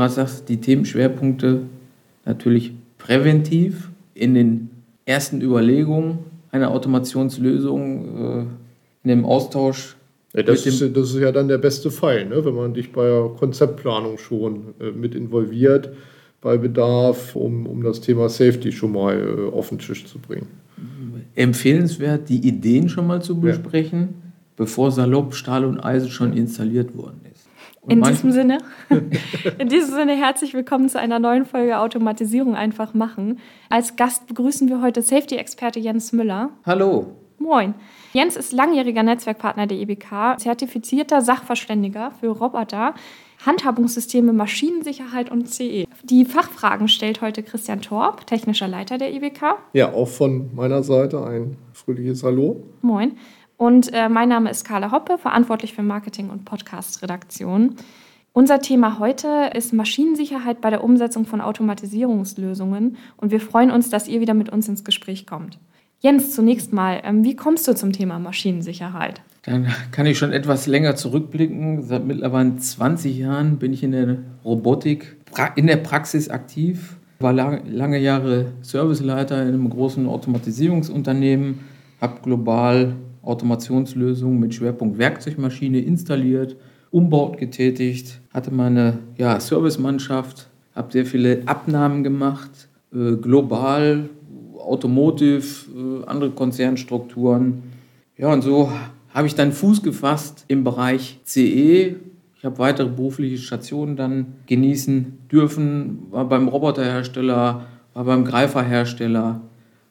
gerade sagst, die Themenschwerpunkte natürlich präventiv in den ersten Überlegungen einer Automationslösung, äh, in dem Austausch. Ja, das, ist, das, ist, ja dann der beste Fall, ne? wenn man dich bei der Konzeptplanung schon äh, mit involviert, bei Bedarf, um, um das Thema Safety schon mal äh, auf den Tisch zu bringen. Empfehlenswert, die Ideen schon mal zu besprechen, ja. bevor salopp Stahl und Eisen schon installiert worden. Und in diesem Sinne, in diesem Sinne herzlich willkommen zu einer neuen Folge Automatisierung einfach machen. Als Gast begrüßen wir heute Safety-Experte Jens Müller. Hallo. Moin. Jens ist langjähriger Netzwerkpartner der EBK, zertifizierter Sachverständiger für Roboter, Handhabungssysteme, Maschinensicherheit und CE. Die Fachfragen stellt heute Christian Torp, technischer Leiter der EBK. Ja, auch von meiner Seite ein fröhliches Hallo. Moin. Und äh, mein Name ist Carla Hoppe, verantwortlich für Marketing und Podcast-Redaktion. Unser Thema heute ist Maschinensicherheit bei der Umsetzung von Automatisierungslösungen und wir freuen uns, dass ihr wieder mit uns ins Gespräch kommt. Jens, zunächst mal, ähm, wie kommst du zum Thema Maschinensicherheit? Dann kann ich schon etwas länger zurückblicken. Seit mittlerweile 20 Jahren bin ich in der Robotik, in der Praxis aktiv, war lange Jahre Serviceleiter in einem großen Automatisierungsunternehmen, habe global Automationslösungen mit Schwerpunkt Werkzeugmaschine installiert, Umbau getätigt, hatte meine ja, Servicemannschaft, habe sehr viele Abnahmen gemacht, äh, global Automotive, äh, andere Konzernstrukturen. Ja, und so habe ich dann Fuß gefasst im Bereich CE. Ich habe weitere berufliche Stationen dann genießen dürfen, war beim Roboterhersteller, war beim Greiferhersteller.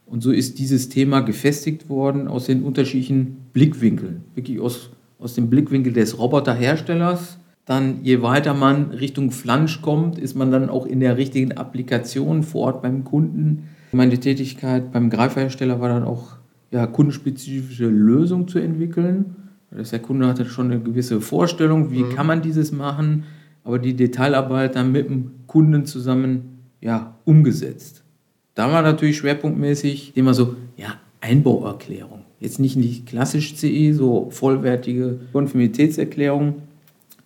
Und so ist dieses Thema gefestigt worden aus den unterschiedlichen Blickwinkeln. Wirklich aus, aus dem Blickwinkel des Roboterherstellers. Dann, je weiter man Richtung Flansch kommt, ist man dann auch in der richtigen Applikation vor Ort beim Kunden meine Tätigkeit beim Greiferhersteller war dann auch ja, kundenspezifische Lösungen zu entwickeln. Das der Kunde hatte schon eine gewisse Vorstellung, wie mhm. kann man dieses machen, aber die Detailarbeit dann mit dem Kunden zusammen ja, umgesetzt. Da war natürlich schwerpunktmäßig immer so, ja, Einbauerklärung. Jetzt nicht, nicht klassisch CE, so vollwertige Konformitätserklärung,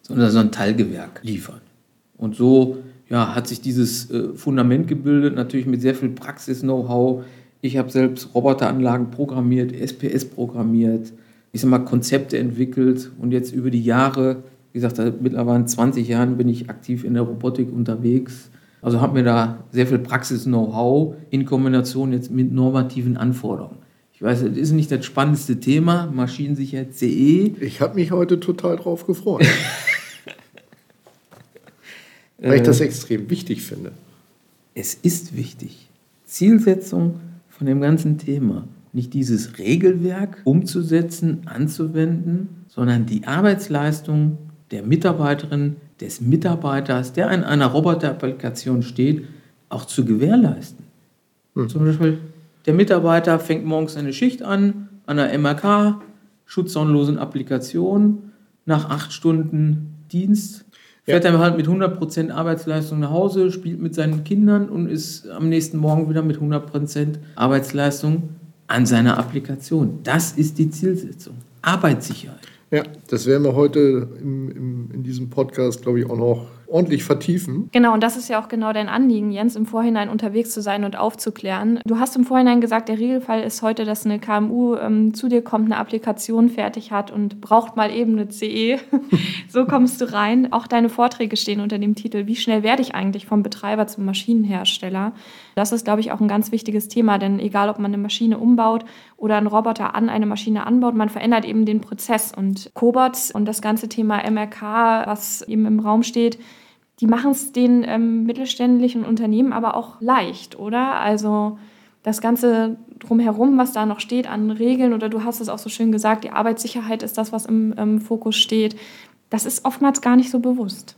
sondern so ein Teilgewerk liefern. Und so ja, hat sich dieses äh, Fundament gebildet, natürlich mit sehr viel Praxis-Know-how. Ich habe selbst Roboteranlagen programmiert, SPS programmiert, ich sag mal Konzepte entwickelt und jetzt über die Jahre, wie gesagt, mittlerweile 20 Jahren bin ich aktiv in der Robotik unterwegs. Also habe mir da sehr viel Praxis-Know-how in Kombination jetzt mit normativen Anforderungen. Ich weiß, das ist nicht das spannendste Thema, Maschinensicherheit CE. Ich habe mich heute total drauf gefreut. Weil ich das äh, extrem wichtig finde. Es ist wichtig. Zielsetzung von dem ganzen Thema. Nicht dieses Regelwerk umzusetzen, anzuwenden, sondern die Arbeitsleistung der Mitarbeiterin, des Mitarbeiters, der in einer Roboterapplikation steht, auch zu gewährleisten. Hm. Zum Beispiel, der Mitarbeiter fängt morgens eine Schicht an, an einer MRK, schutzzaunlosen Applikation. Nach acht Stunden Dienst fährt ja. er halt mit 100% Arbeitsleistung nach Hause, spielt mit seinen Kindern und ist am nächsten Morgen wieder mit 100% Arbeitsleistung an seiner Applikation. Das ist die Zielsetzung. Arbeitssicherheit. Ja, das werden wir heute im, im, in diesem Podcast, glaube ich, auch noch ordentlich vertiefen. Genau, und das ist ja auch genau dein Anliegen, Jens, im Vorhinein unterwegs zu sein und aufzuklären. Du hast im Vorhinein gesagt, der Regelfall ist heute, dass eine KMU ähm, zu dir kommt, eine Applikation fertig hat und braucht mal eben eine CE. so kommst du rein. Auch deine Vorträge stehen unter dem Titel, wie schnell werde ich eigentlich vom Betreiber zum Maschinenhersteller? Das ist, glaube ich, auch ein ganz wichtiges Thema, denn egal, ob man eine Maschine umbaut oder einen Roboter an eine Maschine anbaut, man verändert eben den Prozess. Und Cobots und das ganze Thema MRK, was eben im Raum steht, die machen es den ähm, mittelständischen Unternehmen aber auch leicht, oder? Also das Ganze drumherum, was da noch steht an Regeln, oder du hast es auch so schön gesagt, die Arbeitssicherheit ist das, was im, im Fokus steht. Das ist oftmals gar nicht so bewusst.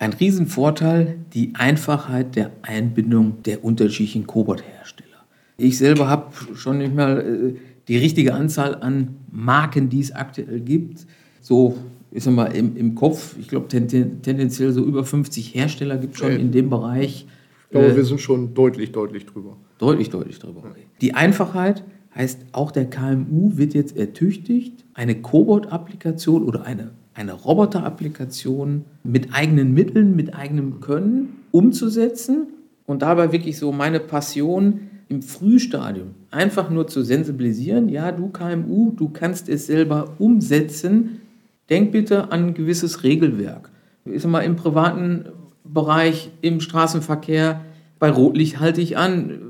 Ein Riesenvorteil, die Einfachheit der Einbindung der unterschiedlichen Cobot-Hersteller. Ich selber habe schon nicht mal äh, die richtige Anzahl an Marken, die es aktuell gibt. So ich sag mal, im, im Kopf, ich glaube, ten, tendenziell so über 50 Hersteller gibt es schon in dem Bereich. Ich glaube, äh, wir sind schon deutlich, deutlich drüber. Deutlich, deutlich drüber. Okay. Die Einfachheit heißt, auch der KMU wird jetzt ertüchtigt, eine Cobot-Applikation oder eine eine Roboterapplikation mit eigenen Mitteln, mit eigenem Können umzusetzen und dabei wirklich so meine Passion im Frühstadium einfach nur zu sensibilisieren, ja, du KMU, du kannst es selber umsetzen. Denk bitte an ein gewisses Regelwerk. Ich sag mal, im privaten Bereich, im Straßenverkehr, bei Rotlicht halte ich an.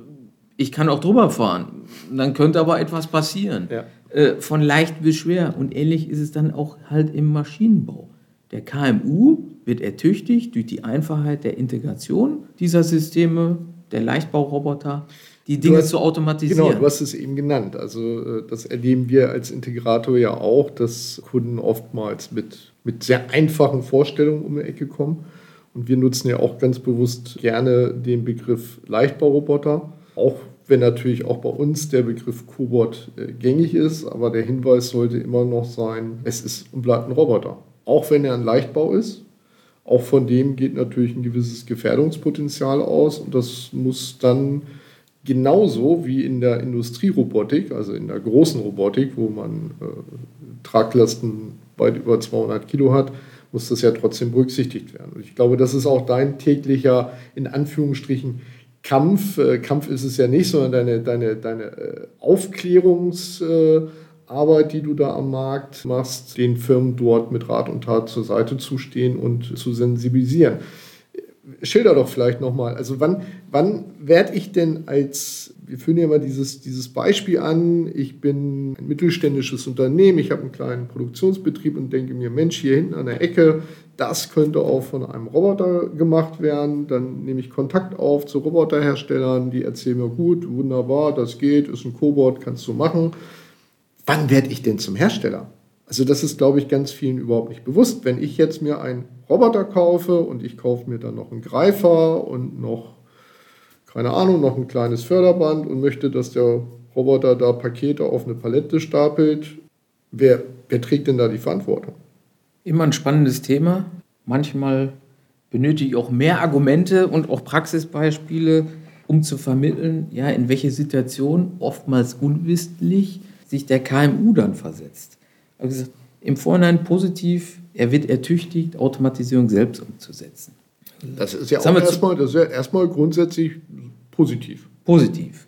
Ich kann auch drüber fahren. Dann könnte aber etwas passieren. Ja. Äh, von leicht bis schwer. Und ähnlich ist es dann auch halt im Maschinenbau. Der KMU wird ertüchtigt durch die Einfachheit der Integration dieser Systeme, der Leichtbauroboter, die Dinge hast, zu automatisieren. Genau, du hast es eben genannt. Also äh, das erleben wir als Integrator ja auch, dass Kunden oftmals mit, mit sehr einfachen Vorstellungen um die Ecke kommen. Und wir nutzen ja auch ganz bewusst gerne den Begriff Leichtbauroboter, auch wenn natürlich auch bei uns der Begriff Cobot äh, gängig ist, aber der Hinweis sollte immer noch sein, es ist und bleibt ein Roboter. Auch wenn er ein Leichtbau ist, auch von dem geht natürlich ein gewisses Gefährdungspotenzial aus und das muss dann genauso wie in der Industrierobotik, also in der großen Robotik, wo man äh, Traglasten weit über 200 Kilo hat, muss das ja trotzdem berücksichtigt werden. Und ich glaube, das ist auch dein täglicher, in Anführungsstrichen, Kampf. Äh, Kampf ist es ja nicht, sondern deine, deine, deine äh, Aufklärungsarbeit, die du da am Markt machst, den Firmen dort mit Rat und Tat zur Seite zu stehen und zu sensibilisieren schilder doch vielleicht nochmal, also wann, wann werde ich denn als, wir führen ja mal dieses, dieses Beispiel an, ich bin ein mittelständisches Unternehmen, ich habe einen kleinen Produktionsbetrieb und denke mir, Mensch, hier hinten an der Ecke, das könnte auch von einem Roboter gemacht werden. Dann nehme ich Kontakt auf zu Roboterherstellern, die erzählen mir, gut, wunderbar, das geht, ist ein Cobot, kannst du machen. Wann werde ich denn zum Hersteller? Also das ist, glaube ich, ganz vielen überhaupt nicht bewusst. Wenn ich jetzt mir einen Roboter kaufe und ich kaufe mir dann noch einen Greifer und noch, keine Ahnung, noch ein kleines Förderband und möchte, dass der Roboter da Pakete auf eine Palette stapelt, wer, wer trägt denn da die Verantwortung? Immer ein spannendes Thema. Manchmal benötige ich auch mehr Argumente und auch Praxisbeispiele, um zu vermitteln, ja, in welche Situation oftmals unwissentlich sich der KMU dann versetzt. Also im Vorhinein positiv, er wird ertüchtigt, Automatisierung selbst umzusetzen. Das ist ja auch erstmal, das ist ja erstmal grundsätzlich positiv. Positiv.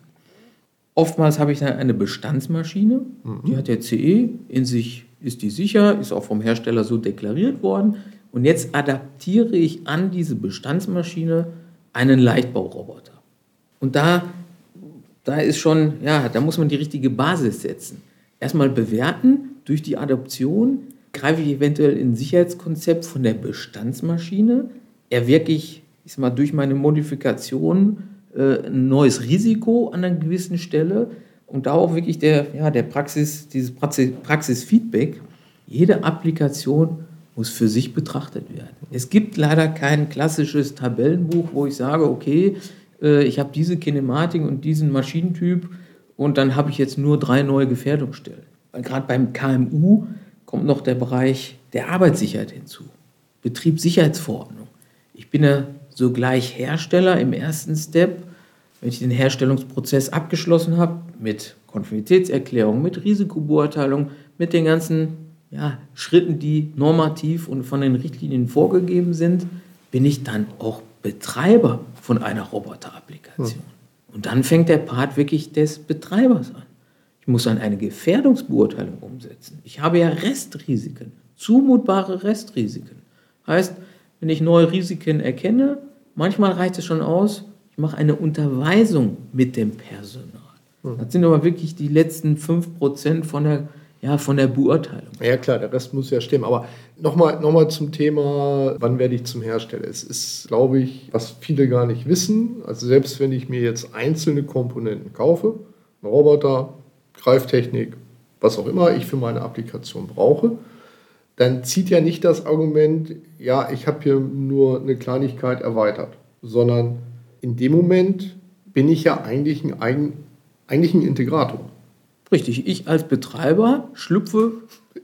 Oftmals habe ich dann eine Bestandsmaschine, mhm. die hat der CE, in sich ist die sicher, ist auch vom Hersteller so deklariert worden. Und jetzt adaptiere ich an diese Bestandsmaschine einen Leichtbauroboter. Und da, da ist schon, ja, da muss man die richtige Basis setzen. Erstmal bewerten, durch die Adoption greife ich eventuell in ein Sicherheitskonzept von der Bestandsmaschine, erwirke ich, ich sag mal, durch meine Modifikation äh, ein neues Risiko an einer gewissen Stelle und da auch wirklich der, ja, der Praxis, dieses Praxisfeedback. Jede Applikation muss für sich betrachtet werden. Es gibt leider kein klassisches Tabellenbuch, wo ich sage, okay, äh, ich habe diese Kinematik und diesen Maschinentyp und dann habe ich jetzt nur drei neue Gefährdungsstellen. Weil gerade beim KMU kommt noch der Bereich der Arbeitssicherheit hinzu. Betriebssicherheitsverordnung. Ich bin ja sogleich Hersteller im ersten Step, wenn ich den Herstellungsprozess abgeschlossen habe, mit Konformitätserklärung, mit Risikobeurteilung, mit den ganzen ja, Schritten, die normativ und von den Richtlinien vorgegeben sind, bin ich dann auch Betreiber von einer Roboterapplikation. Hm. Und dann fängt der Part wirklich des Betreibers an. Ich muss dann eine Gefährdungsbeurteilung umsetzen. Ich habe ja Restrisiken, zumutbare Restrisiken. Heißt, wenn ich neue Risiken erkenne, manchmal reicht es schon aus, ich mache eine Unterweisung mit dem Personal. Hm. Das sind aber wirklich die letzten 5% von der, ja, von der Beurteilung. Ja klar, der Rest muss ja stimmen. Aber nochmal noch mal zum Thema, wann werde ich zum Hersteller? Es ist, glaube ich, was viele gar nicht wissen. Also selbst wenn ich mir jetzt einzelne Komponenten kaufe, ein Roboter, Greiftechnik, was auch immer ich für meine Applikation brauche, dann zieht ja nicht das Argument, ja, ich habe hier nur eine Kleinigkeit erweitert, sondern in dem Moment bin ich ja eigentlich ein, eigen, eigentlich ein Integrator. Richtig, ich als Betreiber schlüpfe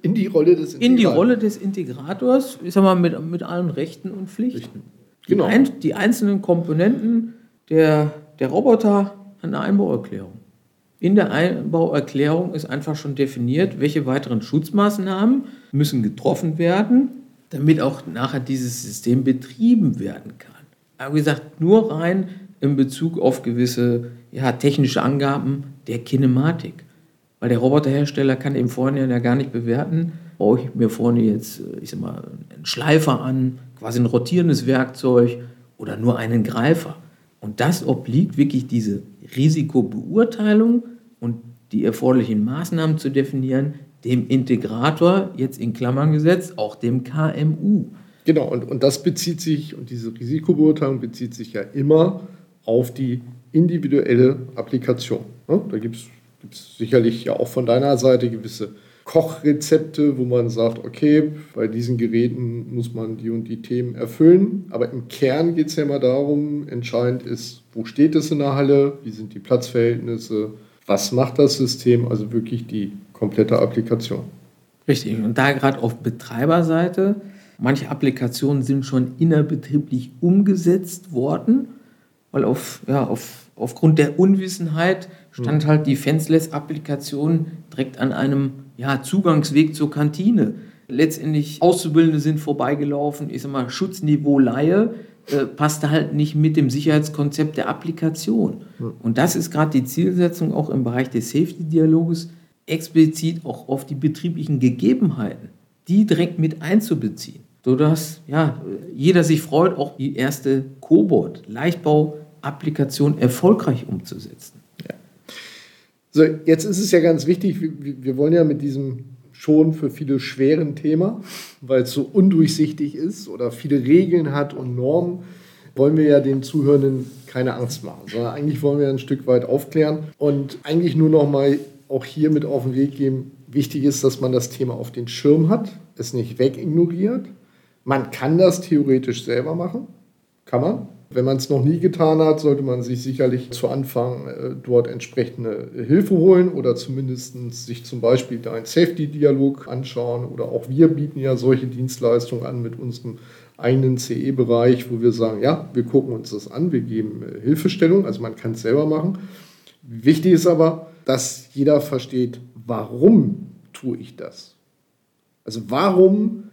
in die Rolle des Integrators. In die Rolle des Integrators, ich sag mal, mit, mit allen Rechten und Pflichten. Genau. Die, ein, die einzelnen Komponenten der, der Roboter an der Einbauerklärung. In der Einbauerklärung ist einfach schon definiert, welche weiteren Schutzmaßnahmen müssen getroffen werden, damit auch nachher dieses System betrieben werden kann. Aber wie gesagt, nur rein in Bezug auf gewisse ja, technische Angaben der Kinematik. Weil der Roboterhersteller kann eben vorne ja gar nicht bewerten, baue ich mir vorne jetzt, ich sag mal, einen Schleifer an, quasi ein rotierendes Werkzeug oder nur einen Greifer. Und das obliegt wirklich diese Risikobeurteilung und die erforderlichen Maßnahmen zu definieren, dem Integrator, jetzt in Klammern gesetzt, auch dem KMU. Genau, und, und das bezieht sich, und diese Risikobeurteilung bezieht sich ja immer auf die individuelle Applikation. Da gibt es sicherlich ja auch von deiner Seite gewisse Kochrezepte, wo man sagt, okay, bei diesen Geräten muss man die und die Themen erfüllen. Aber im Kern geht es ja immer darum, entscheidend ist, wo steht es in der Halle, wie sind die Platzverhältnisse, was macht das System, also wirklich die komplette Applikation. Richtig, und da gerade auf Betreiberseite, manche Applikationen sind schon innerbetrieblich umgesetzt worden, weil auf, ja, auf, aufgrund der Unwissenheit stand hm. halt die Fenceless-Applikation direkt an einem ja, Zugangsweg zur Kantine. Letztendlich Auszubildende sind vorbeigelaufen, ich sag mal, Schutzniveau Laie äh, passte halt nicht mit dem Sicherheitskonzept der Applikation. Ja. Und das ist gerade die Zielsetzung auch im Bereich des Safety-Dialoges, explizit auch auf die betrieblichen Gegebenheiten, die direkt mit einzubeziehen, sodass ja, jeder sich freut, auch die erste Cobot-Leichtbau-Applikation erfolgreich umzusetzen. So, jetzt ist es ja ganz wichtig, wir, wir wollen ja mit diesem schon für viele schweren Thema, weil es so undurchsichtig ist oder viele Regeln hat und Normen, wollen wir ja den Zuhörenden keine Angst machen, sondern eigentlich wollen wir ein Stück weit aufklären und eigentlich nur noch mal auch hier mit auf den Weg geben. Wichtig ist, dass man das Thema auf den Schirm hat, es nicht wegignoriert. Man kann das theoretisch selber machen, kann man. Wenn man es noch nie getan hat, sollte man sich sicherlich zu Anfang äh, dort entsprechende Hilfe holen oder zumindest sich zum Beispiel einen Safety-Dialog anschauen. Oder auch wir bieten ja solche Dienstleistungen an mit unserem eigenen CE-Bereich, wo wir sagen, ja, wir gucken uns das an, wir geben äh, Hilfestellung, also man kann es selber machen. Wichtig ist aber, dass jeder versteht, warum tue ich das? Also warum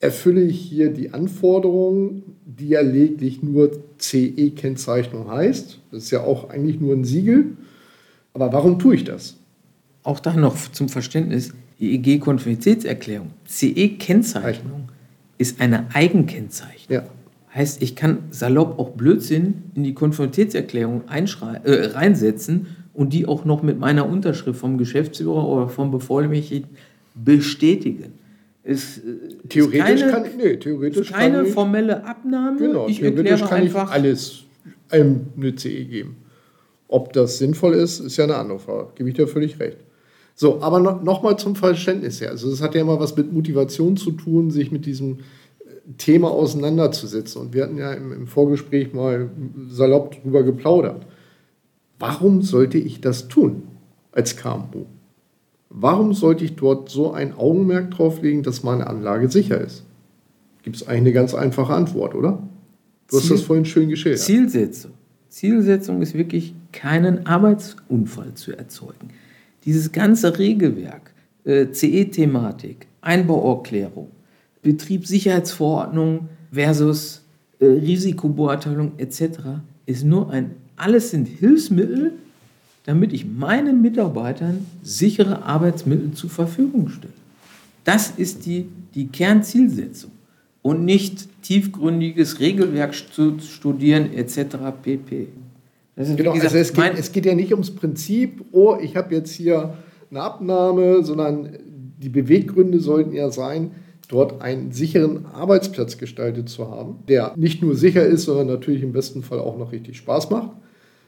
erfülle ich hier die Anforderungen, die ja lediglich nur CE-Kennzeichnung heißt. Das ist ja auch eigentlich nur ein Siegel. Aber warum tue ich das? Auch da noch zum Verständnis, die EG-Konformitätserklärung, CE-Kennzeichnung ist eine Eigenkennzeichnung. Ja. Heißt, ich kann salopp auch Blödsinn in die Konformitätserklärung äh, reinsetzen und die auch noch mit meiner Unterschrift vom Geschäftsführer oder vom Bevollmächtigten bestätigen. Ist, äh, theoretisch ist keine, kann ich, nee, theoretisch keine kann ich, formelle Abnahme. Genau, ich theoretisch kann einfach, ich alles einem eine CE geben. Ob das sinnvoll ist, ist ja eine andere Frage. Gebe ich dir völlig recht. So, aber noch, noch mal zum Verständnis her. Also, das hat ja immer was mit Motivation zu tun, sich mit diesem äh, Thema auseinanderzusetzen. Und wir hatten ja im, im Vorgespräch mal salopp drüber geplaudert. Warum sollte ich das tun als KMU? Warum sollte ich dort so ein Augenmerk drauf legen, dass meine Anlage sicher ist? Gibt es eigentlich eine ganz einfache Antwort, oder? Du hast das vorhin schön geschildert. Zielsetzung. Zielsetzung ist wirklich, keinen Arbeitsunfall zu erzeugen. Dieses ganze Regelwerk, äh, CE-Thematik, Einbauerklärung, Betriebssicherheitsverordnung versus äh, Risikobeurteilung etc. ist nur ein, alles sind Hilfsmittel, damit ich meinen Mitarbeitern sichere Arbeitsmittel zur Verfügung stelle. Das ist die, die Kernzielsetzung und nicht tiefgründiges Regelwerk zu studieren etc. pp. genau, gesagt, also es geht, es geht ja nicht ums Prinzip, oh, ich habe jetzt hier eine Abnahme, sondern die Beweggründe sollten ja sein, dort einen sicheren Arbeitsplatz gestaltet zu haben, der nicht nur sicher ist, sondern natürlich im besten Fall auch noch richtig Spaß macht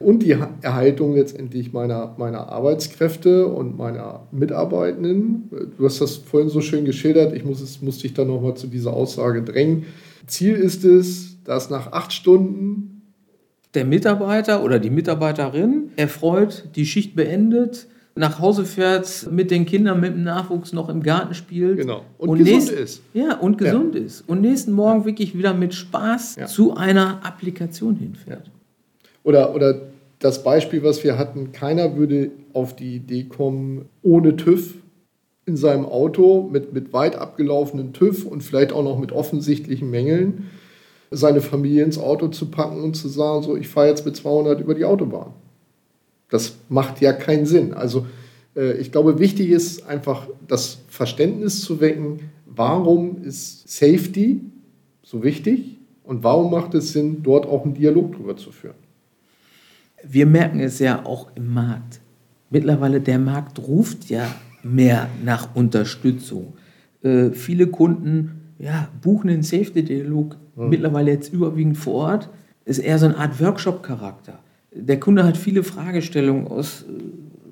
und die Erhaltung letztendlich meiner, meiner Arbeitskräfte und meiner Mitarbeitenden. Du hast das vorhin so schön geschildert, ich muss, es, musste dich dann nochmal zu dieser Aussage drängen. Ziel ist es, dass nach acht Stunden der Mitarbeiter oder die Mitarbeiterin erfreut die Schicht beendet, nach Hause fährt, mit den Kindern, mit dem Nachwuchs noch im Garten spielt. Genau. Und, und gesund ist. Ja, und gesund ja. ist. Und nächsten Morgen wirklich wieder mit Spaß ja. zu einer Applikation hinfährt. Oder, oder das Beispiel, was wir hatten, keiner würde auf die Idee kommen, ohne TÜV in seinem Auto mit, mit weit abgelaufenen TÜV und vielleicht auch noch mit offensichtlichen Mängeln seine Familie ins Auto zu packen und zu sagen, so, ich fahre jetzt mit 200 über die Autobahn. Das macht ja keinen Sinn. Also äh, ich glaube, wichtig ist einfach das Verständnis zu wecken, warum ist Safety so wichtig und warum macht es Sinn, dort auch einen Dialog drüber zu führen. Wir merken es ja auch im Markt. Mittlerweile der Markt ruft ja mehr nach Unterstützung. Äh, viele Kunden ja, buchen den Safety-Dialog mhm. mittlerweile jetzt überwiegend vor Ort. Ist eher so eine Art Workshop-Charakter. Der Kunde hat viele Fragestellungen aus, äh,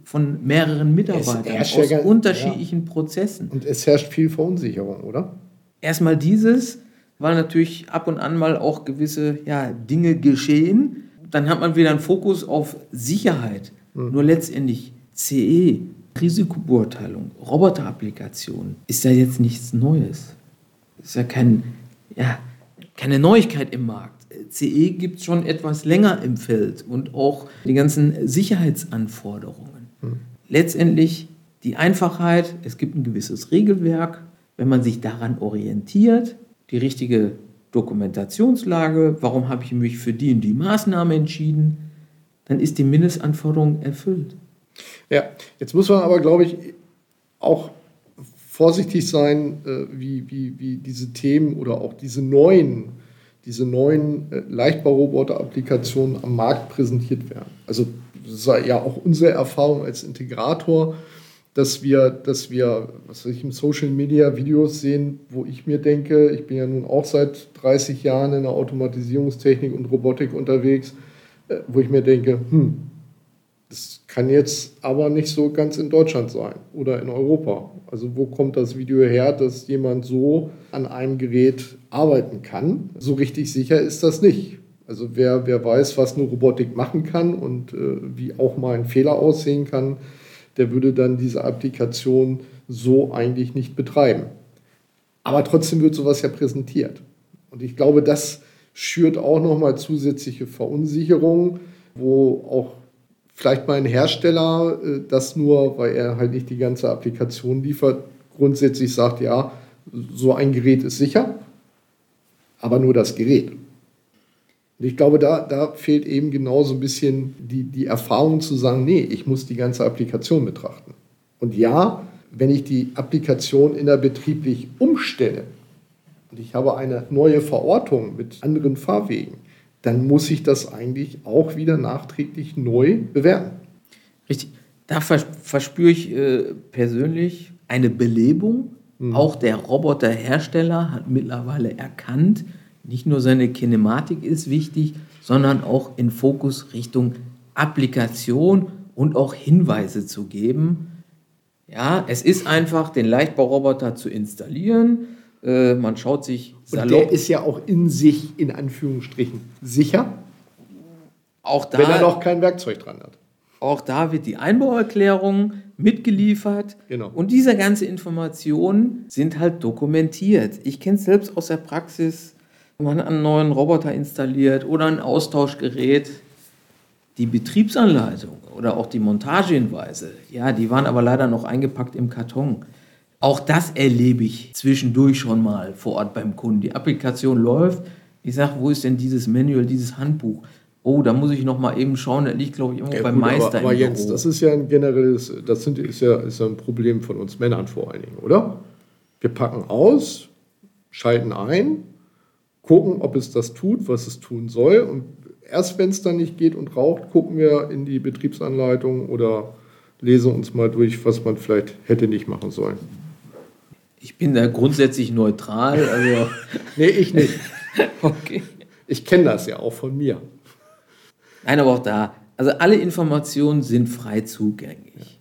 von mehreren Mitarbeitern aus ja, unterschiedlichen ja. Prozessen. Und es herrscht viel Verunsicherung, oder? Erstmal dieses, weil natürlich ab und an mal auch gewisse ja, Dinge geschehen. Dann hat man wieder einen Fokus auf Sicherheit. Mhm. Nur letztendlich CE, Risikobeurteilung, Roboterapplikation ist ja jetzt nichts Neues. Ist ja kein, ja, keine Neuigkeit im Markt. CE gibt es schon etwas länger im Feld und auch die ganzen Sicherheitsanforderungen. Mhm. Letztendlich die Einfachheit, es gibt ein gewisses Regelwerk, wenn man sich daran orientiert, die richtige Dokumentationslage, warum habe ich mich für die und die Maßnahme entschieden, dann ist die Mindestanforderung erfüllt. Ja, jetzt muss man aber, glaube ich, auch vorsichtig sein, äh, wie, wie, wie diese Themen oder auch diese neuen, diese neuen äh, Leichtbauroboter-Applikationen am Markt präsentiert werden. Also das ist ja auch unsere Erfahrung als Integrator, dass wir, dass wir, was ich, im Social Media Videos sehen, wo ich mir denke, ich bin ja nun auch seit 30 Jahren in der Automatisierungstechnik und Robotik unterwegs, äh, wo ich mir denke, hm, das kann jetzt aber nicht so ganz in Deutschland sein oder in Europa. Also wo kommt das Video her, dass jemand so an einem Gerät arbeiten kann? So richtig sicher ist das nicht. Also wer, wer weiß, was eine Robotik machen kann und äh, wie auch mal ein Fehler aussehen kann, der würde dann diese Applikation so eigentlich nicht betreiben. Aber trotzdem wird sowas ja präsentiert. Und ich glaube, das schürt auch nochmal zusätzliche Verunsicherung, wo auch vielleicht mal ein Hersteller äh, das nur, weil er halt nicht die ganze Applikation liefert, grundsätzlich sagt, ja, so ein Gerät ist sicher, aber nur das Gerät. Und ich glaube, da, da fehlt eben genau so ein bisschen die, die Erfahrung zu sagen, nee, ich muss die ganze Applikation betrachten. Und ja, wenn ich die Applikation innerbetrieblich umstelle und ich habe eine neue Verortung mit anderen Fahrwegen, dann muss ich das eigentlich auch wieder nachträglich neu bewerten. Richtig. Da verspüre ich äh, persönlich eine Belebung. Mhm. Auch der Roboterhersteller hat mittlerweile erkannt, nicht nur seine Kinematik ist wichtig, sondern auch in Fokus Richtung Applikation und auch Hinweise zu geben. Ja, es ist einfach, den Leichtbauroboter zu installieren äh, man schaut sich salopp. Und der ist ja auch in sich, in Anführungsstrichen, sicher. Auch da, wenn er noch kein Werkzeug dran hat. Auch da wird die Einbauerklärung mitgeliefert. Genau. Und diese ganze Informationen sind halt dokumentiert. Ich kenne es selbst aus der Praxis. Man hat einen neuen Roboter installiert oder ein Austauschgerät. Die Betriebsanleitung oder auch die Montagehinweise, ja, die waren aber leider noch eingepackt im Karton. Auch das erlebe ich zwischendurch schon mal vor Ort beim Kunden. Die Applikation läuft. Ich sage, wo ist denn dieses Manual, dieses Handbuch? Oh, da muss ich noch mal eben schauen. Das liegt, glaube ich, irgendwo ja, beim gut, Meister aber, aber Jens, das ist ja ein generelles, das sind, ist, ja, ist ja ein Problem von uns Männern vor allen Dingen, oder? Wir packen aus, schalten ein, gucken, ob es das tut, was es tun soll. Und erst wenn es dann nicht geht und raucht, gucken wir in die Betriebsanleitung oder lesen uns mal durch, was man vielleicht hätte nicht machen sollen. Ich bin da grundsätzlich neutral. Also nee, ich nicht. okay. Ich kenne das ja auch von mir. Nein, aber auch da. Also alle Informationen sind frei zugänglich.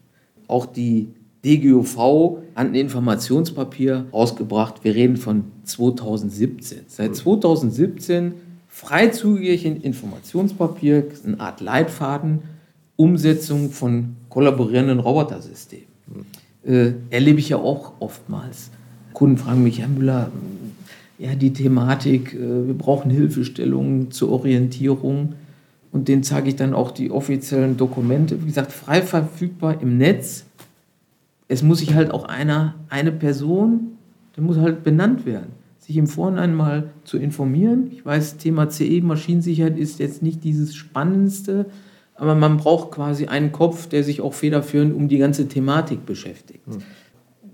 Auch die DGUV hat ein Informationspapier rausgebracht. Wir reden von 2017. Seit 2017 frei zugänglich ein Informationspapier, eine Art Leitfaden, Umsetzung von kollaborierenden Robotersystemen. Äh, erlebe ich ja auch oftmals. Kunden fragen mich, Herr Müller, ja, die Thematik, äh, wir brauchen Hilfestellungen zur Orientierung. und denen zeige ich dann auch die offiziellen Dokumente. Wie gesagt, frei verfügbar im Netz. Es muss sich halt auch einer, eine Person, der muss halt benannt werden, sich im Vorhinein mal zu informieren. Ich weiß, Thema CE, Maschinensicherheit ist jetzt nicht dieses Spannendste, aber man braucht quasi einen Kopf, der sich auch federführend um die ganze Thematik beschäftigt. Hm.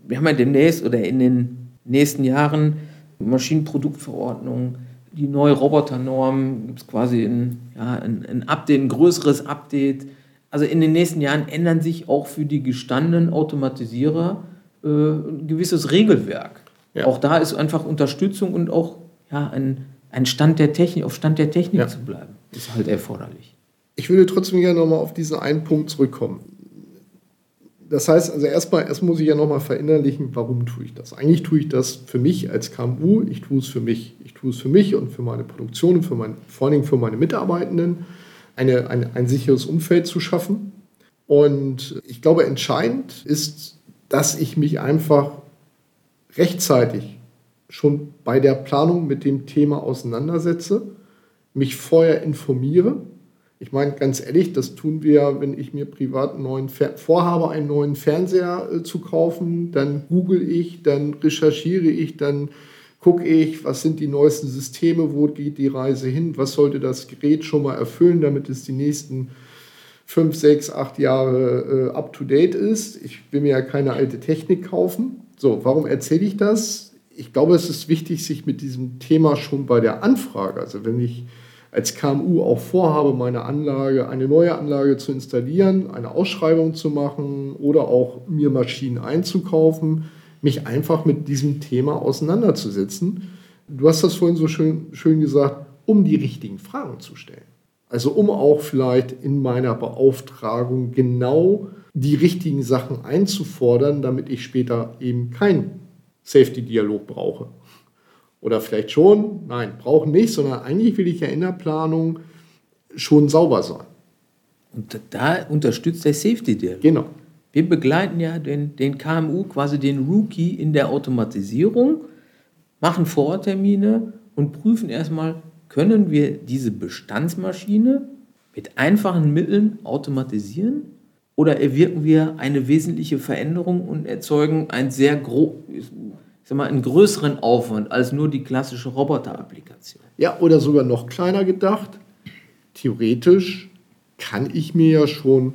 Wir haben ja demnächst oder in den nächsten Jahren Maschinenproduktverordnung, die neue Roboternorm, gibt es quasi ein, ja, ein, ein Update, ein größeres Update. Also in den nächsten Jahren ändern sich auch für die gestandenen Automatisierer äh, ein gewisses Regelwerk. Ja. Auch da ist einfach Unterstützung und auch ja, ein, ein Stand der Technik, auf Stand der Technik ja. zu bleiben, ist halt erforderlich. Ich würde trotzdem gerne nochmal auf diesen einen Punkt zurückkommen. Das heißt, also erstmal, erst muss ich ja nochmal verinnerlichen, warum tue ich das? Eigentlich tue ich das für mich als KMU, ich tue es für mich. Ich tue es für mich und für meine Produktion und für mein, vor allen Dingen für meine Mitarbeitenden, eine, eine, ein sicheres Umfeld zu schaffen. Und ich glaube, entscheidend ist, dass ich mich einfach rechtzeitig schon bei der Planung mit dem Thema auseinandersetze, mich vorher informiere ich meine, ganz ehrlich, das tun wir, wenn ich mir privat einen neuen Fer vorhabe, einen neuen Fernseher äh, zu kaufen, dann google ich, dann recherchiere ich, dann gucke ich, was sind die neuesten Systeme, wo geht die Reise hin, was sollte das Gerät schon mal erfüllen, damit es die nächsten fünf, sechs, acht Jahre äh, up-to-date ist. Ich will mir ja keine alte Technik kaufen. So, warum erzähle ich das? Ich glaube, es ist wichtig, sich mit diesem Thema schon bei der Anfrage, also wenn ich als KMU auch vorhabe, meine Anlage, eine neue Anlage zu installieren, eine Ausschreibung zu machen oder auch mir Maschinen einzukaufen, mich einfach mit diesem Thema auseinanderzusetzen. Du hast das vorhin so schön, schön gesagt, um die richtigen Fragen zu stellen. Also um auch vielleicht in meiner Beauftragung genau die richtigen Sachen einzufordern, damit ich später eben keinen Safety-Dialog brauche. Oder vielleicht schon, nein, brauchen nicht, sondern eigentlich will ich ja in der Planung schon sauber sein. Und da unterstützt der Safety Dialog. Genau. Wir begleiten ja den, den KMU, quasi den Rookie in der Automatisierung, machen Vororttermine und prüfen erstmal, können wir diese Bestandsmaschine mit einfachen Mitteln automatisieren oder erwirken wir eine wesentliche Veränderung und erzeugen ein sehr groß, sag mal, einen größeren Aufwand als nur die klassische Roboter-Applikation. Ja, oder sogar noch kleiner gedacht. Theoretisch kann ich mir ja schon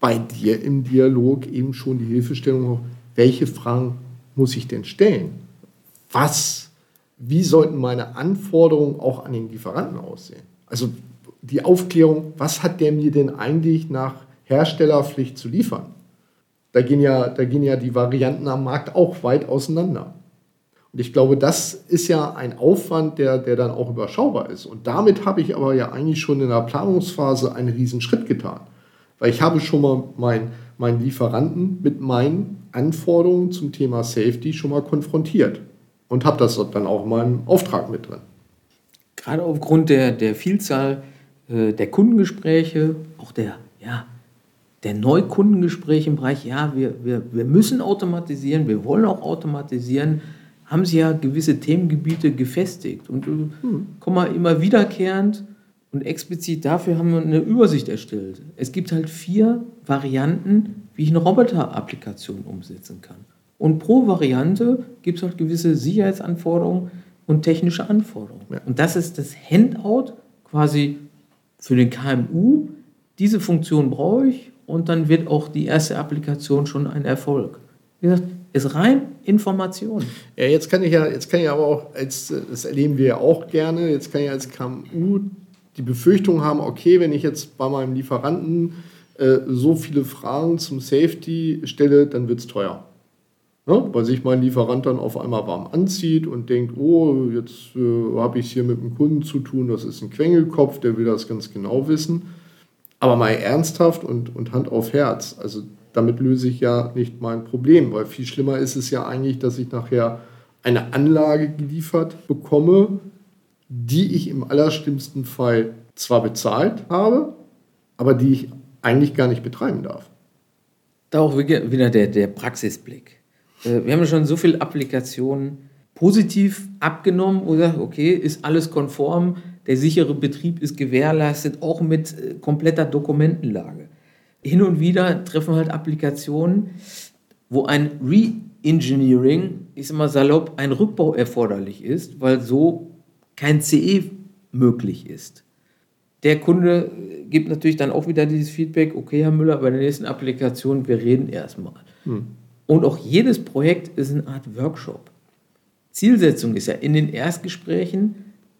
bei dir im Dialog eben schon die Hilfestellung, welche Fragen muss ich denn stellen? Was, wie sollten meine Anforderungen auch an den Lieferanten aussehen? Also die Aufklärung, was hat der mir denn eigentlich nach Herstellerpflicht zu liefern? da gehen ja, da gehen ja die Varianten am Markt auch weit auseinander. Und ich glaube, das ist ja ein Aufwand, der, der dann auch überschaubar ist. Und damit habe ich aber ja eigentlich schon in der Planungsphase einen riesen Schritt getan. Weil ich habe schon mal meinen mein Lieferanten mit meinen Anforderungen zum Thema Safety schon mal konfrontiert. Und habe das dann auch in meinem Auftrag mit drin. Gerade aufgrund der, der Vielzahl äh, der Kundengespräche, auch der ja, der Neukundengespräch im Bereich, ja, wir, wir, wir müssen automatisieren, wir wollen auch automatisieren, haben sie ja gewisse Themengebiete gefestigt und hm. kommen immer wiederkehrend und explizit dafür haben wir eine Übersicht erstellt. Es gibt halt vier Varianten, wie ich eine Roboter-Applikation umsetzen kann. Und pro Variante gibt es halt gewisse Sicherheitsanforderungen und technische Anforderungen. Ja. Und das ist das Handout quasi für den KMU. Diese Funktion brauche ich und dann wird auch die erste Applikation schon ein Erfolg. Wie gesagt, ist rein Information. Ja, jetzt kann ich ja, jetzt kann ich aber auch, als, das erleben wir ja auch gerne, jetzt kann ich als KMU die Befürchtung haben, okay, wenn ich jetzt bei meinem Lieferanten äh, so viele Fragen zum Safety stelle, dann wird es teuer. Ne? Weil sich mein Lieferant dann auf einmal warm anzieht und denkt, oh, jetzt äh, habe ich es hier mit einem Kunden zu tun, das ist ein Quengelkopf, der will das ganz genau wissen. Aber mal ernsthaft und, und Hand auf Herz. Also damit löse ich ja nicht mein Problem, weil viel schlimmer ist es ja eigentlich, dass ich nachher eine Anlage geliefert bekomme, die ich im allerschlimmsten Fall zwar bezahlt habe, aber die ich eigentlich gar nicht betreiben darf. Da auch wieder der, der Praxisblick. Äh, wir haben schon so viele Applikationen positiv abgenommen oder okay, ist alles konform, der sichere Betrieb ist gewährleistet, auch mit äh, kompletter Dokumentenlage. Hin und wieder treffen halt Applikationen, wo ein Re-Engineering, ich sag mal salopp, ein Rückbau erforderlich ist, weil so kein CE möglich ist. Der Kunde gibt natürlich dann auch wieder dieses Feedback, okay, Herr Müller, bei der nächsten Applikation, wir reden erstmal. Hm. Und auch jedes Projekt ist eine Art Workshop. Zielsetzung ist ja in den Erstgesprächen,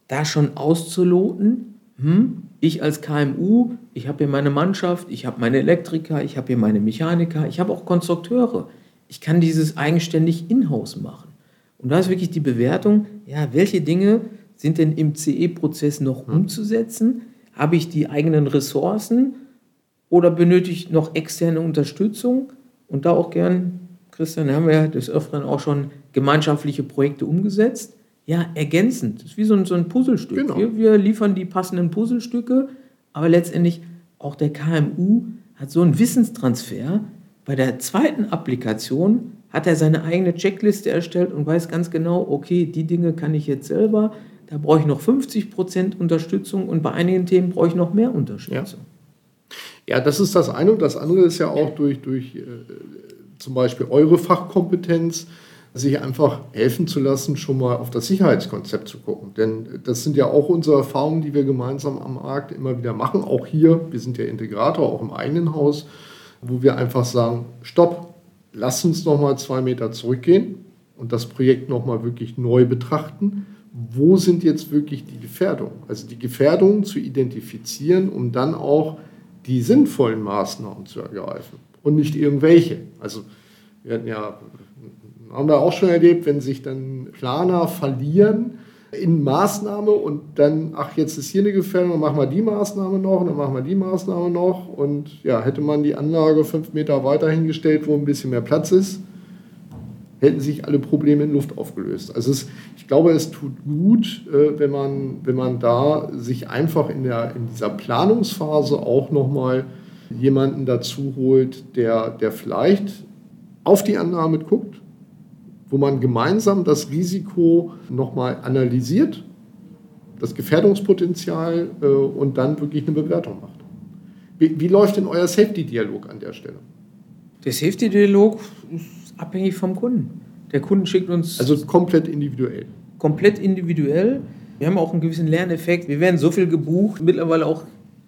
da schon auszuloten, hm, ich als KMU, ich habe hier meine Mannschaft, ich habe meine Elektriker, ich habe hier meine Mechaniker, ich habe auch Konstrukteure. Ich kann dieses eigenständig in-house machen. Und da ist wirklich die Bewertung, ja, welche Dinge sind denn im CE-Prozess noch hm. umzusetzen? Habe ich die eigenen Ressourcen oder benötige ich noch externe Unterstützung? Und da auch gern, Christian, haben wir ja des Öfteren auch schon gemeinschaftliche Projekte umgesetzt. Ja, ergänzend. Das ist wie so ein, so ein Puzzlestück. Genau. Wir, wir liefern die passenden Puzzlestücke, aber letztendlich auch der KMU hat so einen Wissenstransfer. Bei der zweiten Applikation hat er seine eigene Checkliste erstellt und weiß ganz genau, okay, die Dinge kann ich jetzt selber, da brauche ich noch 50 Prozent Unterstützung und bei einigen Themen brauche ich noch mehr Unterstützung. Ja. ja. das ist das eine und das andere ist ja auch durch, durch äh, zum Beispiel eure Fachkompetenz, sich einfach helfen zu lassen, schon mal auf das Sicherheitskonzept zu gucken. Denn das sind ja auch unsere Erfahrungen, die wir gemeinsam am Markt immer wieder machen. Auch hier, wir sind ja Integrator, auch im eigenen Haus, wo wir einfach sagen, stopp, lass uns noch mal zwei Meter zurückgehen und das Projekt noch mal wirklich neu betrachten wo sind jetzt wirklich die Gefährdungen? Also die Gefährdungen zu identifizieren, um dann auch die sinnvollen Maßnahmen zu ergreifen und nicht irgendwelche. Also wir hatten ja, haben wir auch schon erlebt, wenn sich dann Planer verlieren in Maßnahme und dann, ach, jetzt ist hier eine Gefährdung, dann machen wir die Maßnahme noch und dann machen wir die Maßnahme noch und ja, hätte man die Anlage fünf Meter weiter hingestellt, wo ein bisschen mehr Platz ist, hätten sich alle Probleme in Luft aufgelöst. Also es, ich glaube, es tut gut, äh, wenn, man, wenn man da sich einfach in, der, in dieser Planungsphase auch nochmal jemanden dazu holt, der, der vielleicht auf die Annahme guckt, wo man gemeinsam das Risiko nochmal analysiert, das Gefährdungspotenzial äh, und dann wirklich eine Bewertung macht. Wie, wie läuft denn euer Safety-Dialog an der Stelle? Der Safety-Dialog ist abhängig vom Kunden. Der Kunde schickt uns. Also komplett individuell. Komplett individuell. Wir haben auch einen gewissen Lerneffekt. Wir werden so viel gebucht, mittlerweile auch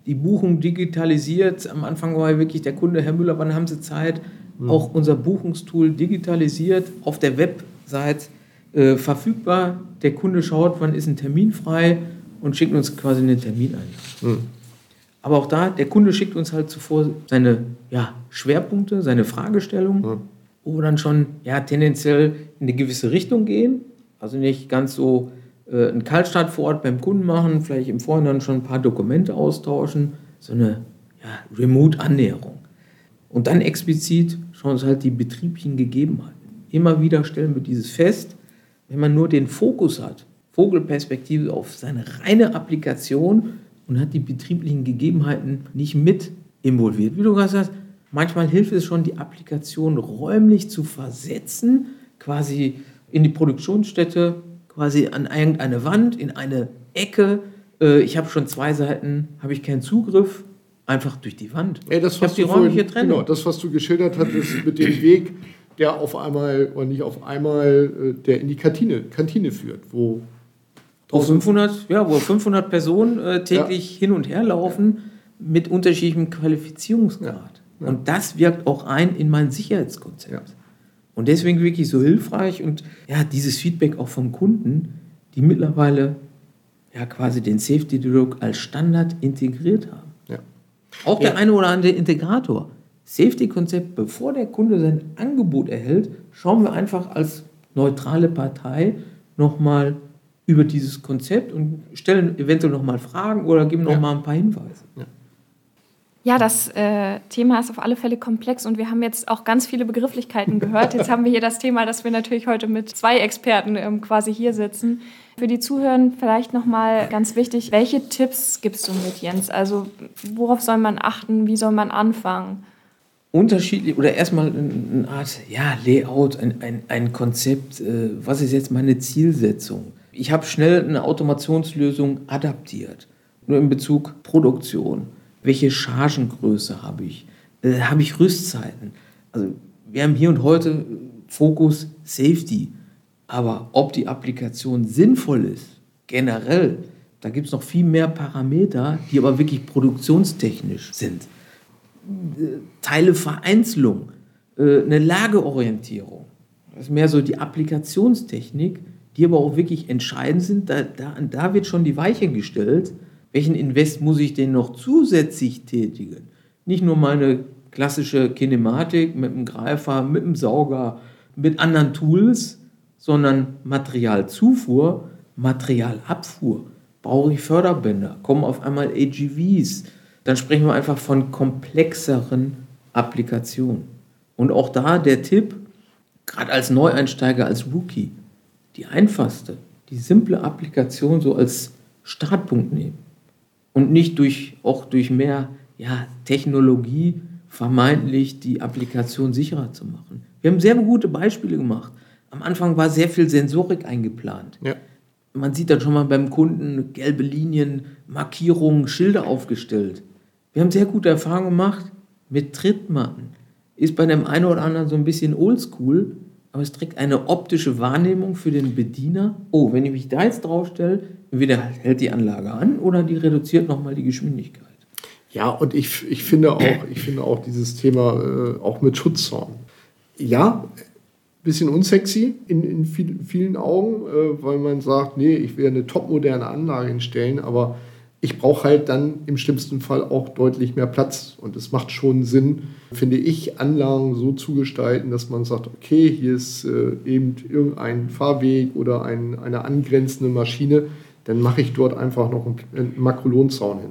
die Buchung digitalisiert. Am Anfang war wirklich der Kunde, Herr Müller, wann haben Sie Zeit? Mhm. Auch unser Buchungstool digitalisiert, auf der Website äh, verfügbar. Der Kunde schaut, wann ist ein Termin frei und schickt uns quasi einen Termin ein. Mhm. Aber auch da, der Kunde schickt uns halt zuvor seine ja, Schwerpunkte, seine Fragestellungen. Mhm wo wir dann schon ja, tendenziell in eine gewisse Richtung gehen. Also nicht ganz so äh, einen Kaltstart vor Ort beim Kunden machen, vielleicht im Vorhinein schon ein paar Dokumente austauschen, so eine ja, Remote-Annäherung. Und dann explizit schauen uns halt die betrieblichen Gegebenheiten. Immer wieder stellen wir dieses fest, wenn man nur den Fokus hat, Vogelperspektive auf seine reine Applikation und hat die betrieblichen Gegebenheiten nicht mit involviert. Wie du gerade sagst, Manchmal hilft es schon, die Applikation räumlich zu versetzen, quasi in die Produktionsstätte, quasi an irgendeine Wand, in eine Ecke. Äh, ich habe schon zwei Seiten, habe ich keinen Zugriff, einfach durch die Wand. Ey, das, was ich die räumliche Trennung. Genau, das, was du geschildert hattest mit dem Weg, der auf einmal, oder nicht auf einmal, äh, der in die Kantine, Kantine führt, wo wo 500, ja, wo 500 Personen äh, täglich ja. hin und her laufen mit unterschiedlichem Qualifizierungsgrad. Und das wirkt auch ein in mein Sicherheitskonzept. Ja. Und deswegen wirklich so hilfreich und ja, dieses Feedback auch vom Kunden, die mittlerweile ja quasi den Safety Dialog als Standard integriert haben. Ja. Auch der eine oder andere Integrator. Safety-Konzept, bevor der Kunde sein Angebot erhält, schauen wir einfach als neutrale Partei nochmal über dieses Konzept und stellen eventuell nochmal Fragen oder geben nochmal ja. ein paar Hinweise. Ja. Ja, das äh, Thema ist auf alle Fälle komplex und wir haben jetzt auch ganz viele Begrifflichkeiten gehört. Jetzt haben wir hier das Thema, dass wir natürlich heute mit zwei Experten ähm, quasi hier sitzen. Für die Zuhörer vielleicht nochmal ganz wichtig, welche Tipps gibst du mit, Jens? Also worauf soll man achten, wie soll man anfangen? Unterschiedlich oder erstmal eine Art ja, Layout, ein, ein, ein Konzept, äh, was ist jetzt meine Zielsetzung? ich habe schnell eine Automationslösung adaptiert. Nur in Bezug Produktion. Welche Chargengröße habe ich? Äh, habe ich Rüstzeiten? Also wir haben hier und heute Fokus Safety. Aber ob die Applikation sinnvoll ist, generell, da gibt es noch viel mehr Parameter, die aber wirklich produktionstechnisch sind. Äh, Teilevereinzelung, äh, eine Lageorientierung. Das ist mehr so die Applikationstechnik, die aber auch wirklich entscheidend sind. Da, da, da wird schon die Weiche gestellt, welchen Invest muss ich denn noch zusätzlich tätigen? Nicht nur meine klassische Kinematik mit dem Greifer, mit dem Sauger, mit anderen Tools, sondern Materialzufuhr, Materialabfuhr. Brauche ich Förderbänder? Kommen auf einmal AGVs? Dann sprechen wir einfach von komplexeren Applikationen. Und auch da der Tipp, gerade als Neueinsteiger, als Rookie, die einfachste, die simple Applikation so als Startpunkt nehmen und nicht durch, auch durch mehr ja, Technologie vermeintlich die Applikation sicherer zu machen. Wir haben sehr gute Beispiele gemacht. Am Anfang war sehr viel Sensorik eingeplant. Ja. Man sieht dann schon mal beim Kunden gelbe Linien, Markierungen, Schilder aufgestellt. Wir haben sehr gute Erfahrungen gemacht mit Trittmatten. Ist bei dem einen oder anderen so ein bisschen oldschool, aber es trägt eine optische Wahrnehmung für den Bediener. Oh, wenn ich mich da jetzt draufstelle, entweder hält die Anlage an oder die reduziert nochmal die Geschwindigkeit. Ja, und ich, ich, finde, auch, ich finde auch dieses Thema äh, auch mit Schutzzaun. Ja, bisschen unsexy in, in viel, vielen Augen, äh, weil man sagt, nee, ich will eine topmoderne Anlage hinstellen, aber ich brauche halt dann im schlimmsten Fall auch deutlich mehr Platz. Und es macht schon Sinn, finde ich, Anlagen so zu gestalten, dass man sagt, okay, hier ist äh, eben irgendein Fahrweg oder ein, eine angrenzende Maschine, dann mache ich dort einfach noch einen, einen Makrolonzaun hin.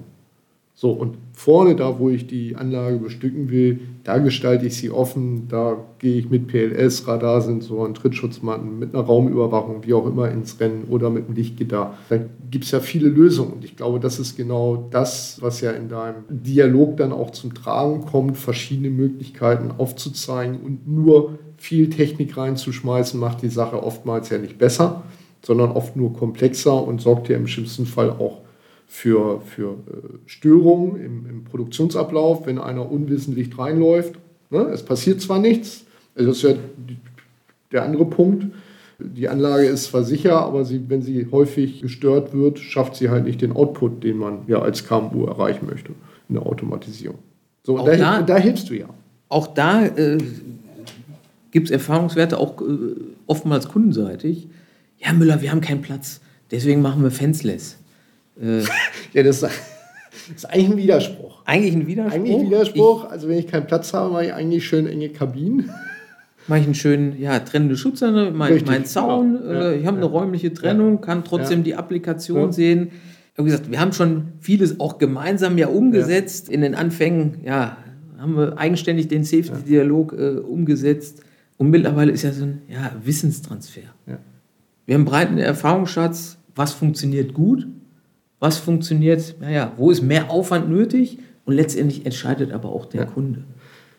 So, und vorne, da wo ich die Anlage bestücken will, da gestalte ich sie offen, da gehe ich mit PLS, Radarsensoren, Trittschutzmatten, mit einer Raumüberwachung, wie auch immer ins Rennen oder mit einem Lichtgitter. Da gibt es ja viele Lösungen und ich glaube, das ist genau das, was ja in deinem Dialog dann auch zum Tragen kommt, verschiedene Möglichkeiten aufzuzeigen und nur viel Technik reinzuschmeißen, macht die Sache oftmals ja nicht besser, sondern oft nur komplexer und sorgt ja im schlimmsten Fall auch für, für äh, Störungen im, im, Produktionsablauf, wenn einer unwissentlich reinläuft. Ne? Es passiert zwar nichts, also das ist ja der andere Punkt. Die Anlage ist zwar sicher, aber sie, wenn sie häufig gestört wird, schafft sie halt nicht den Output, den man ja als KMU erreichen möchte in der Automatisierung. So, da, da, da, hilfst du ja. Auch da äh, gibt es Erfahrungswerte, auch äh, oftmals kundenseitig. Ja, Müller, wir haben keinen Platz, deswegen machen wir Fenceless. Äh, ja, das ist eigentlich ein Widerspruch. Eigentlich ein Widerspruch? Eigentlich ein Widerspruch. Ich, also wenn ich keinen Platz habe, mache ich eigentlich schön enge Kabinen. Mache ich einen schönen, ja, trennende Schutzanne, mein, mein Zaun. Genau. Äh, ich habe ja. eine räumliche Trennung, kann trotzdem ja. die Applikation sehen. Wie gesagt, wir haben schon vieles auch gemeinsam ja umgesetzt. In den Anfängen, ja, haben wir eigenständig den Safety-Dialog äh, umgesetzt. Und mittlerweile ist ja so ein ja, Wissenstransfer. Wir haben einen breiten Erfahrungsschatz, was funktioniert gut was funktioniert, naja, wo ist mehr Aufwand nötig und letztendlich entscheidet aber auch der ja. Kunde.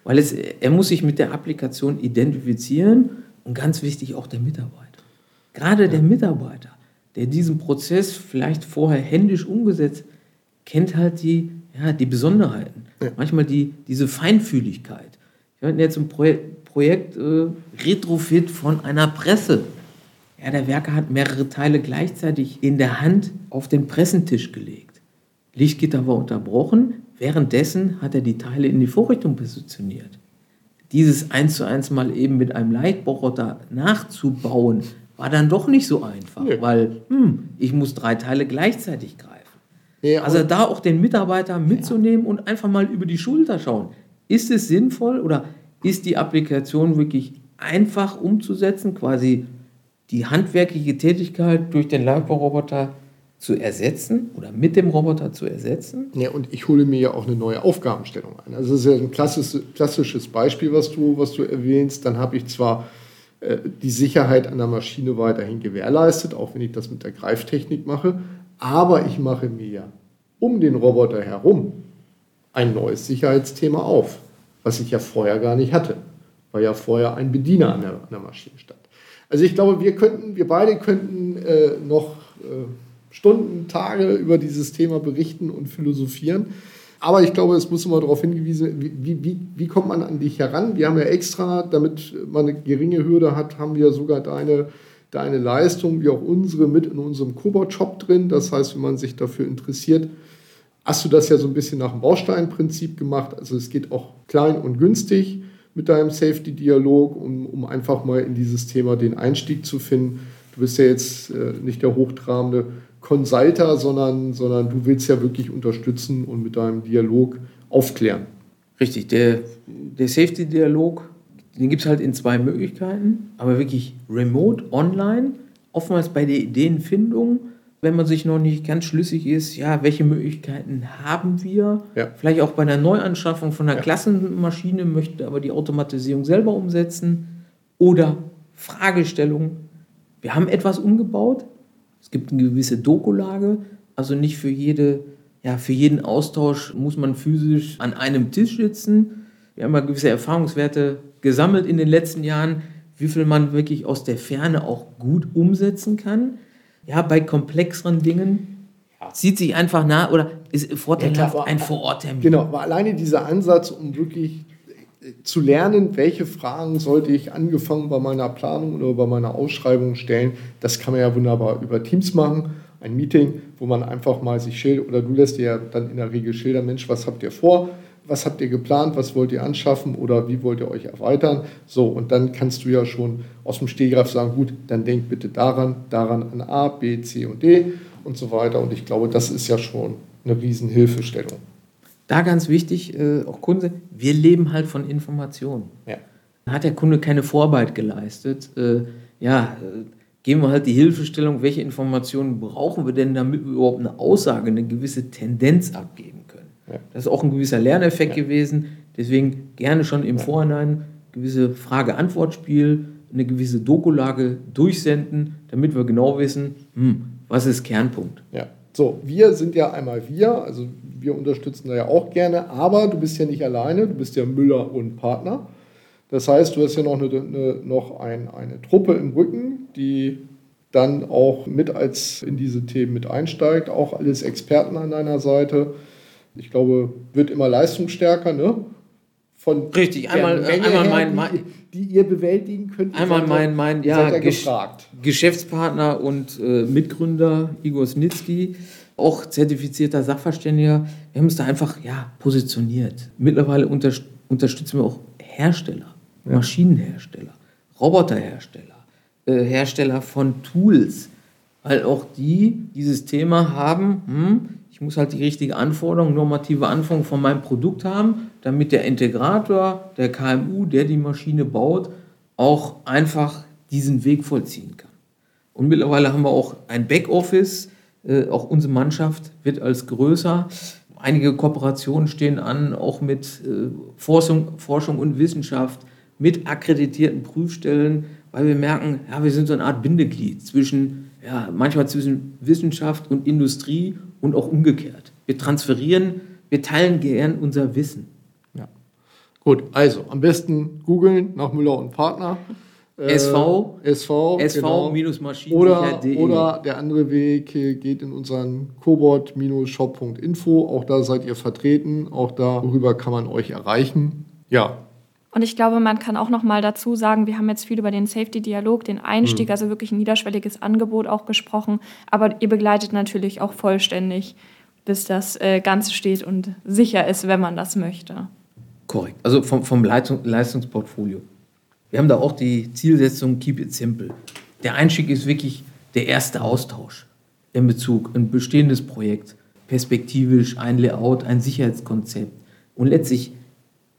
Weil es, er muss sich mit der Applikation identifizieren und ganz wichtig auch der Mitarbeiter. Gerade ja. der Mitarbeiter, der diesen Prozess vielleicht vorher händisch umgesetzt, kennt halt die, ja, die Besonderheiten. Ja. Manchmal die, diese Feinfühligkeit. Wir hatten jetzt ein Projekt, Projekt äh, Retrofit von einer Presse. Ja, der Werker hat mehrere Teile gleichzeitig in der Hand auf den Pressentisch gelegt. Lichtgitter war unterbrochen, währenddessen hat er die Teile in die Vorrichtung positioniert. Dieses eins zu eins mal eben mit einem Leitbohrer nachzubauen, war dann doch nicht so einfach, nee. weil hm, ich muss drei Teile gleichzeitig greifen. Ja, also da auch den Mitarbeiter mitzunehmen ja. und einfach mal über die Schulter schauen. Ist es sinnvoll oder ist die Applikation wirklich einfach umzusetzen, quasi die handwerkliche Tätigkeit durch den Leibbauroboter zu ersetzen oder mit dem Roboter zu ersetzen. Ja, und ich hole mir ja auch eine neue Aufgabenstellung ein. Also das ist ja ein klassisches, klassisches Beispiel, was du, was du erwähnst. Dann habe ich zwar äh, die Sicherheit an der Maschine weiterhin gewährleistet, auch wenn ich das mit der Greiftechnik mache, aber ich mache mir ja um den Roboter herum ein neues Sicherheitsthema auf, was ich ja vorher gar nicht hatte, weil ja vorher ein Bediener an der, an der Maschine stand. Also ich glaube, wir könnten, wir beide könnten äh, noch äh, Stunden, Tage über dieses Thema berichten und philosophieren. Aber ich glaube, es muss immer darauf hingewiesen, wie, wie, wie kommt man an dich heran? Wir haben ja extra, damit man eine geringe Hürde hat, haben wir sogar deine, deine Leistung, wie auch unsere, mit in unserem Cobot-Shop drin. Das heißt, wenn man sich dafür interessiert, hast du das ja so ein bisschen nach dem Bausteinprinzip gemacht. Also es geht auch klein und günstig mit deinem Safety-Dialog, um, um einfach mal in dieses Thema den Einstieg zu finden. Du bist ja jetzt äh, nicht der hochtrabende Consulter, sondern, sondern du willst ja wirklich unterstützen und mit deinem Dialog aufklären. Richtig, der, der Safety-Dialog, den gibt es halt in zwei Möglichkeiten, aber wirklich remote, online, oftmals bei der Ideenfindung, wenn man sich noch nicht ganz schlüssig ist, ja, welche Möglichkeiten haben wir? Ja. Vielleicht auch bei einer Neuanschaffung von einer ja. Klassenmaschine, möchte aber die Automatisierung selber umsetzen oder Fragestellung. Wir haben etwas umgebaut, es gibt eine gewisse Dokulage, also nicht für, jede, ja, für jeden Austausch muss man physisch an einem Tisch sitzen. Wir haben ja gewisse Erfahrungswerte gesammelt in den letzten Jahren, wie viel man wirklich aus der Ferne auch gut umsetzen kann. Ja, bei komplexeren Dingen ja. sieht sich einfach nah oder ist vorteilhaft ja, ein Vororttermin. Genau, aber alleine dieser Ansatz, um wirklich zu lernen, welche Fragen sollte ich angefangen bei meiner Planung oder bei meiner Ausschreibung stellen, das kann man ja wunderbar über Teams machen. Ein Meeting, wo man einfach mal sich schildert, oder du lässt dir ja dann in der Regel schildern, Mensch, was habt ihr vor? Was habt ihr geplant? Was wollt ihr anschaffen? Oder wie wollt ihr euch erweitern? So, und dann kannst du ja schon aus dem Stehgreif sagen, gut, dann denkt bitte daran, daran an A, B, C und D und so weiter. Und ich glaube, das ist ja schon eine Riesenhilfestellung. Da ganz wichtig, äh, auch Kunde, wir leben halt von Informationen. Ja. Da hat der Kunde keine Vorarbeit geleistet. Äh, ja, äh, geben wir halt die Hilfestellung, welche Informationen brauchen wir denn, damit wir überhaupt eine Aussage, eine gewisse Tendenz abgeben. Ja. Das ist auch ein gewisser Lerneffekt ja. gewesen. Deswegen gerne schon im Vorhinein gewisse Frage-Antwort-Spiel, eine gewisse Dokulage durchsenden, damit wir genau wissen, hm, was ist Kernpunkt. Ja. So, wir sind ja einmal wir, also wir unterstützen da ja auch gerne, aber du bist ja nicht alleine, du bist ja Müller und Partner. Das heißt, du hast ja noch, eine, eine, noch ein, eine Truppe im Rücken, die dann auch mit als in diese Themen mit einsteigt, auch alles Experten an deiner Seite. Ich glaube, wird immer leistungsstärker, ne? Von Richtig, einmal, einmal her, mein, mein, die, die, ihr bewältigen könnt. Einmal mein, mein ja, ja Geschäftspartner und äh, Mitgründer Igor Snitsky auch zertifizierter Sachverständiger. Wir haben uns da einfach ja, positioniert. Mittlerweile unter, unterstützen wir auch Hersteller, ja. Maschinenhersteller, Roboterhersteller, äh, Hersteller von Tools, weil auch die dieses Thema haben, hm, ich muss halt die richtige Anforderung, normative Anforderung von meinem Produkt haben, damit der Integrator, der KMU, der die Maschine baut, auch einfach diesen Weg vollziehen kann. Und mittlerweile haben wir auch ein Backoffice, äh, auch unsere Mannschaft wird als größer. Einige Kooperationen stehen an, auch mit äh, Forschung, Forschung und Wissenschaft, mit akkreditierten Prüfstellen, weil wir merken, ja, wir sind so eine Art Bindeglied zwischen, ja, manchmal zwischen Wissenschaft und Industrie und auch umgekehrt. Wir transferieren, wir teilen gern unser Wissen. Ja. Gut, also am besten googeln nach Müller und Partner. SV, SV, SV genau. Oder, oder der andere Weg geht in unseren cobot-shop.info. Auch da seid ihr vertreten. Auch darüber kann man euch erreichen. Ja. Und ich glaube, man kann auch noch mal dazu sagen, wir haben jetzt viel über den Safety-Dialog, den Einstieg, mhm. also wirklich ein niederschwelliges Angebot auch gesprochen. Aber ihr begleitet natürlich auch vollständig, bis das äh, Ganze steht und sicher ist, wenn man das möchte. Korrekt. Also vom, vom Leistungsportfolio. Wir haben da auch die Zielsetzung Keep it simple. Der Einstieg ist wirklich der erste Austausch in Bezug ein bestehendes Projekt, perspektivisch ein Layout, ein Sicherheitskonzept. Und letztlich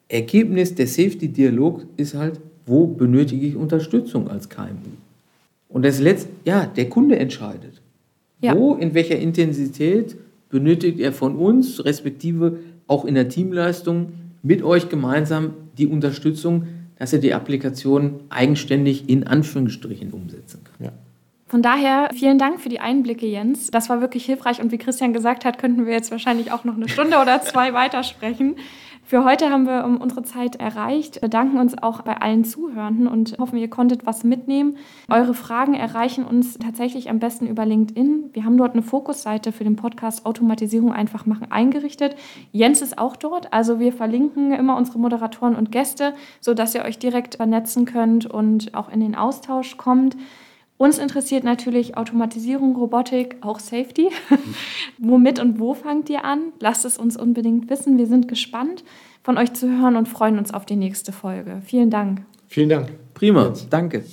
Ergebnis der Safety-Dialog ist halt, wo benötige ich Unterstützung als KMU? Und das letzte, ja, der Kunde entscheidet. Ja. Wo, in welcher Intensität benötigt er von uns, respektive auch in der Teamleistung, mit euch gemeinsam die Unterstützung, dass er die Applikation eigenständig in Anführungsstrichen umsetzen kann. Ja. Von daher vielen Dank für die Einblicke, Jens. Das war wirklich hilfreich und wie Christian gesagt hat, könnten wir jetzt wahrscheinlich auch noch eine Stunde oder zwei weitersprechen. Für heute haben wir unsere Zeit erreicht, bedanken uns auch bei allen Zuhörenden und hoffen, ihr konntet was mitnehmen. Eure Fragen erreichen uns tatsächlich am besten über LinkedIn. Wir haben dort eine Fokusseite für den Podcast Automatisierung einfach machen eingerichtet. Jens ist auch dort, also wir verlinken immer unsere Moderatoren und Gäste, sodass ihr euch direkt vernetzen könnt und auch in den Austausch kommt. Uns interessiert natürlich Automatisierung, Robotik, auch Safety. Womit und wo fangt ihr an? Lasst es uns unbedingt wissen. Wir sind gespannt, von euch zu hören und freuen uns auf die nächste Folge. Vielen Dank. Vielen Dank. Prima, danke.